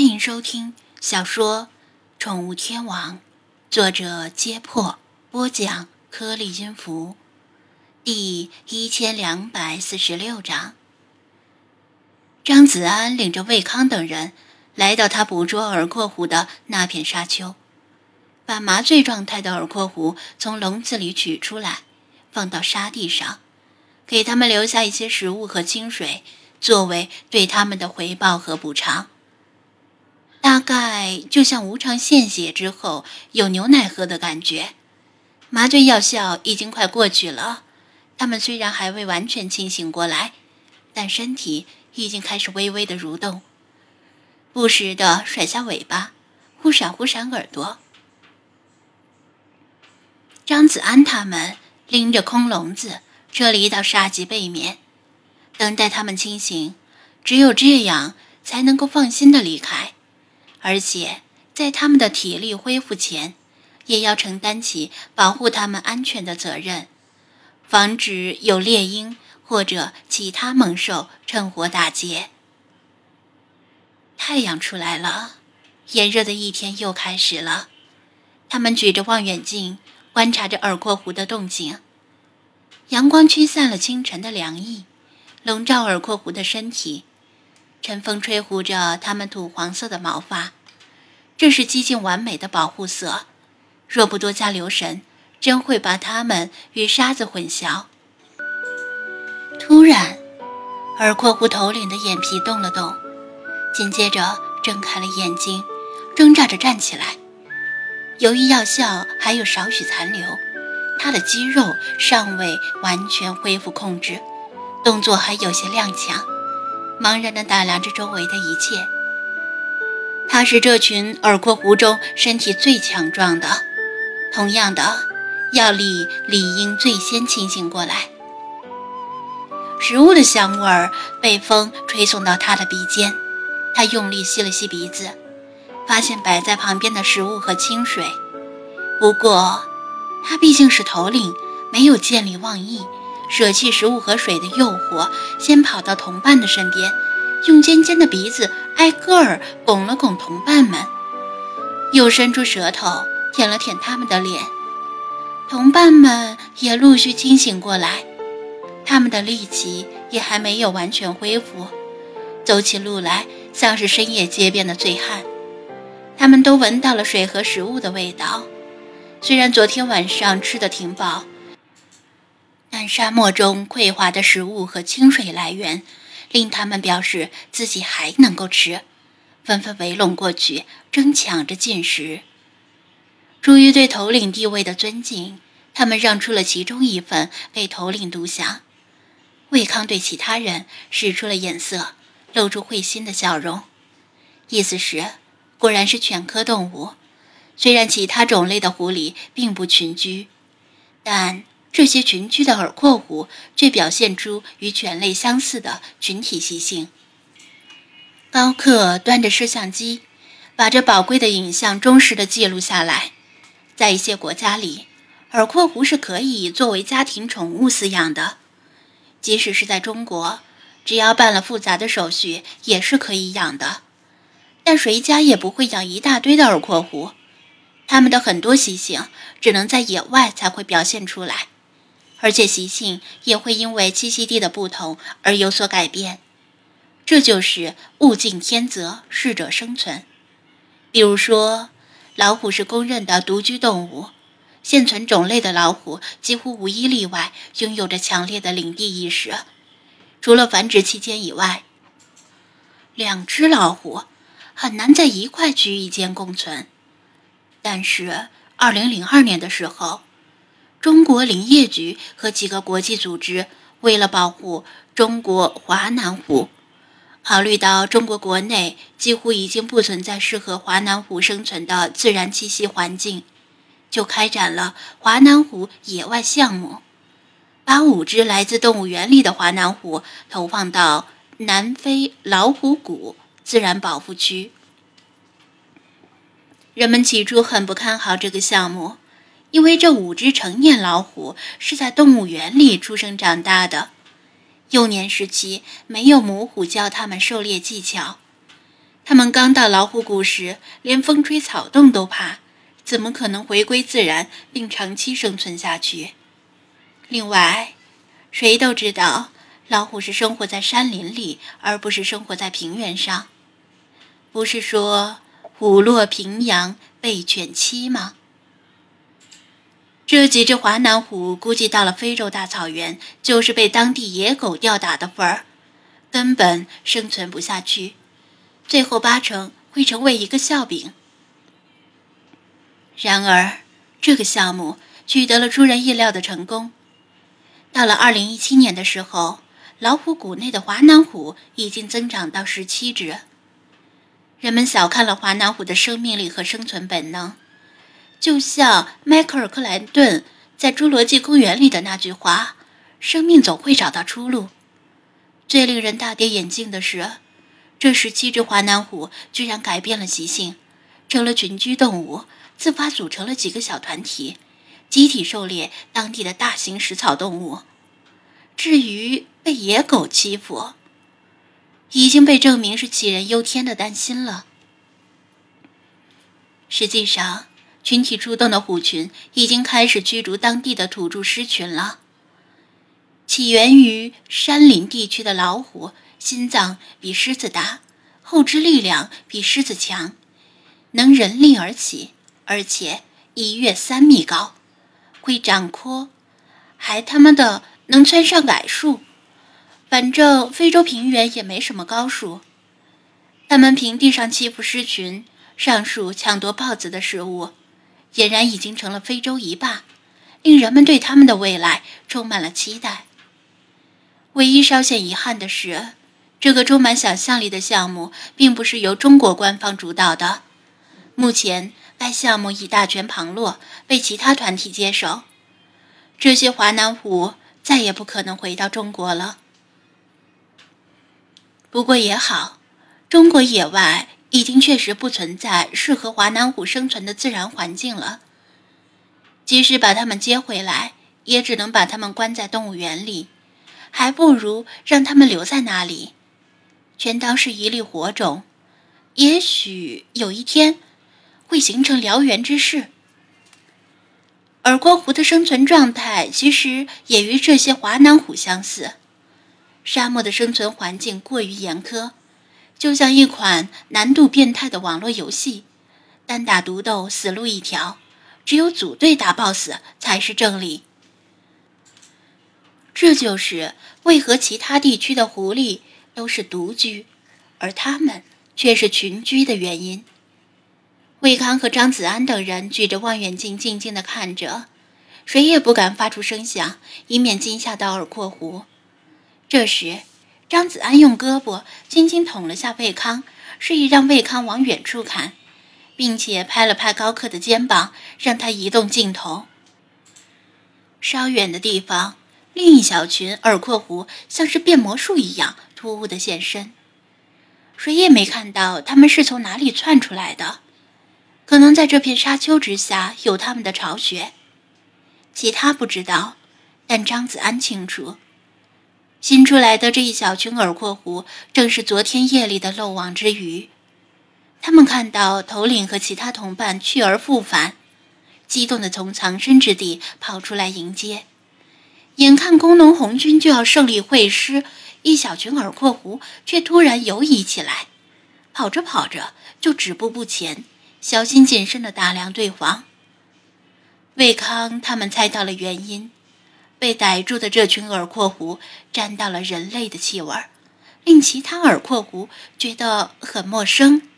欢迎收听小说《宠物天王》，作者：揭破，播讲：颗粒音符，第一千两百四十六章。张子安领着魏康等人来到他捕捉耳廓狐的那片沙丘，把麻醉状态的耳廓狐从笼子里取出来，放到沙地上，给他们留下一些食物和清水，作为对他们的回报和补偿。大概就像无偿献血之后有牛奶喝的感觉，麻醉药效已经快过去了。他们虽然还未完全清醒过来，但身体已经开始微微的蠕动，不时的甩下尾巴，忽闪忽闪耳朵。张子安他们拎着空笼子撤离到沙棘背面，等待他们清醒，只有这样才能够放心的离开。而且，在他们的体力恢复前，也要承担起保护他们安全的责任，防止有猎鹰或者其他猛兽趁火打劫。太阳出来了，炎热的一天又开始了。他们举着望远镜观察着耳廓湖的动静，阳光驱散了清晨的凉意，笼罩耳廓湖的身体。晨风吹拂着它们土黄色的毛发，这是几近完美的保护色。若不多加留神，真会把它们与沙子混淆。突然，耳廓狐头领的眼皮动了动，紧接着睁开了眼睛，挣扎着站起来。由于药效还有少许残留，他的肌肉尚未完全恢复控制，动作还有些踉跄。茫然地打量着周围的一切。他是这群耳廓狐中身体最强壮的，同样的，药力理应最先清醒过来。食物的香味儿被风吹送到他的鼻尖，他用力吸了吸鼻子，发现摆在旁边的食物和清水。不过，他毕竟是头领，没有见利忘义。舍弃食物和水的诱惑，先跑到同伴的身边，用尖尖的鼻子挨个儿拱了拱同伴们，又伸出舌头舔了舔他们的脸。同伴们也陆续清醒过来，他们的力气也还没有完全恢复，走起路来像是深夜街边的醉汉。他们都闻到了水和食物的味道，虽然昨天晚上吃的挺饱。但沙漠中匮乏的食物和清水来源，令他们表示自己还能够吃，纷纷围拢过去，争抢着进食。出于对头领地位的尊敬，他们让出了其中一份给头领独享。魏康对其他人使出了眼色，露出会心的笑容，意思是：果然是犬科动物，虽然其他种类的狐狸并不群居，但。这些群居的耳廓狐却表现出与犬类相似的群体习性。高克端着摄像机，把这宝贵的影像忠实地记录下来。在一些国家里，耳廓狐是可以作为家庭宠物饲养的，即使是在中国，只要办了复杂的手续，也是可以养的。但谁家也不会养一大堆的耳廓狐，它们的很多习性只能在野外才会表现出来。而且习性也会因为栖息地的不同而有所改变，这就是物竞天择，适者生存。比如说，老虎是公认的独居动物，现存种类的老虎几乎无一例外拥有着强烈的领地意识。除了繁殖期间以外，两只老虎很难在一块区域间共存。但是，二零零二年的时候。中国林业局和几个国际组织为了保护中国华南虎，考虑到中国国内几乎已经不存在适合华南虎生存的自然栖息环境，就开展了华南虎野外项目，把五只来自动物园里的华南虎投放到南非老虎谷自然保护区。人们起初很不看好这个项目。因为这五只成年老虎是在动物园里出生长大的，幼年时期没有母虎教它们狩猎技巧，它们刚到老虎谷时，连风吹草动都怕，怎么可能回归自然并长期生存下去？另外，谁都知道，老虎是生活在山林里，而不是生活在平原上。不是说“虎落平阳被犬欺”吗？这几只华南虎估计到了非洲大草原，就是被当地野狗吊打的份儿，根本生存不下去，最后八成会成为一个笑柄。然而，这个项目取得了出人意料的成功。到了二零一七年的时候，老虎谷内的华南虎已经增长到十七只。人们小看了华南虎的生命力和生存本能。就像迈克尔·克莱顿在《侏罗纪公园》里的那句话：“生命总会找到出路。”最令人大跌眼镜的是，这十七只华南虎居然改变了习性，成了群居动物，自发组成了几个小团体，集体狩猎当地的大型食草动物。至于被野狗欺负，已经被证明是杞人忧天的担心了。实际上，群体出动的虎群已经开始驱逐当地的土著狮群了。起源于山林地区的老虎，心脏比狮子大，后肢力量比狮子强，能人力而起，而且一跃三米高，会长阔，还他妈的能窜上柏树。反正非洲平原也没什么高树，他们平地上欺负狮群，上树抢夺豹子的食物。俨然已经成了非洲一霸，令人们对他们的未来充满了期待。唯一稍显遗憾的是，这个充满想象力的项目并不是由中国官方主导的。目前，该项目已大权旁落，被其他团体接手。这些华南虎再也不可能回到中国了。不过也好，中国野外。已经确实不存在适合华南虎生存的自然环境了。即使把它们接回来，也只能把它们关在动物园里，还不如让它们留在那里，全当是一粒火种，也许有一天会形成燎原之势。耳郭狐的生存状态其实也与这些华南虎相似，沙漠的生存环境过于严苛。就像一款难度变态的网络游戏，单打独斗死路一条，只有组队打 BOSS 才是正理。这就是为何其他地区的狐狸都是独居，而他们却是群居的原因。魏康和张子安等人举着望远镜静静地看着，谁也不敢发出声响，以免惊吓到耳廓狐。这时。张子安用胳膊轻轻捅了下魏康，示意让魏康往远处看，并且拍了拍高克的肩膀，让他移动镜头。稍远的地方，另一小群耳廓狐像是变魔术一样突兀的现身，谁也没看到他们是从哪里窜出来的，可能在这片沙丘之下有他们的巢穴，其他不知道，但张子安清楚。新出来的这一小群耳廓狐，正是昨天夜里的漏网之鱼。他们看到头领和其他同伴去而复返，激动地从藏身之地跑出来迎接。眼看工农红军就要胜利会师，一小群耳廓狐却突然游移起来，跑着跑着就止步不前，小心谨慎地打量对方。魏康他们猜到了原因。被逮住的这群耳廓狐沾到了人类的气味令其他耳廓狐觉得很陌生。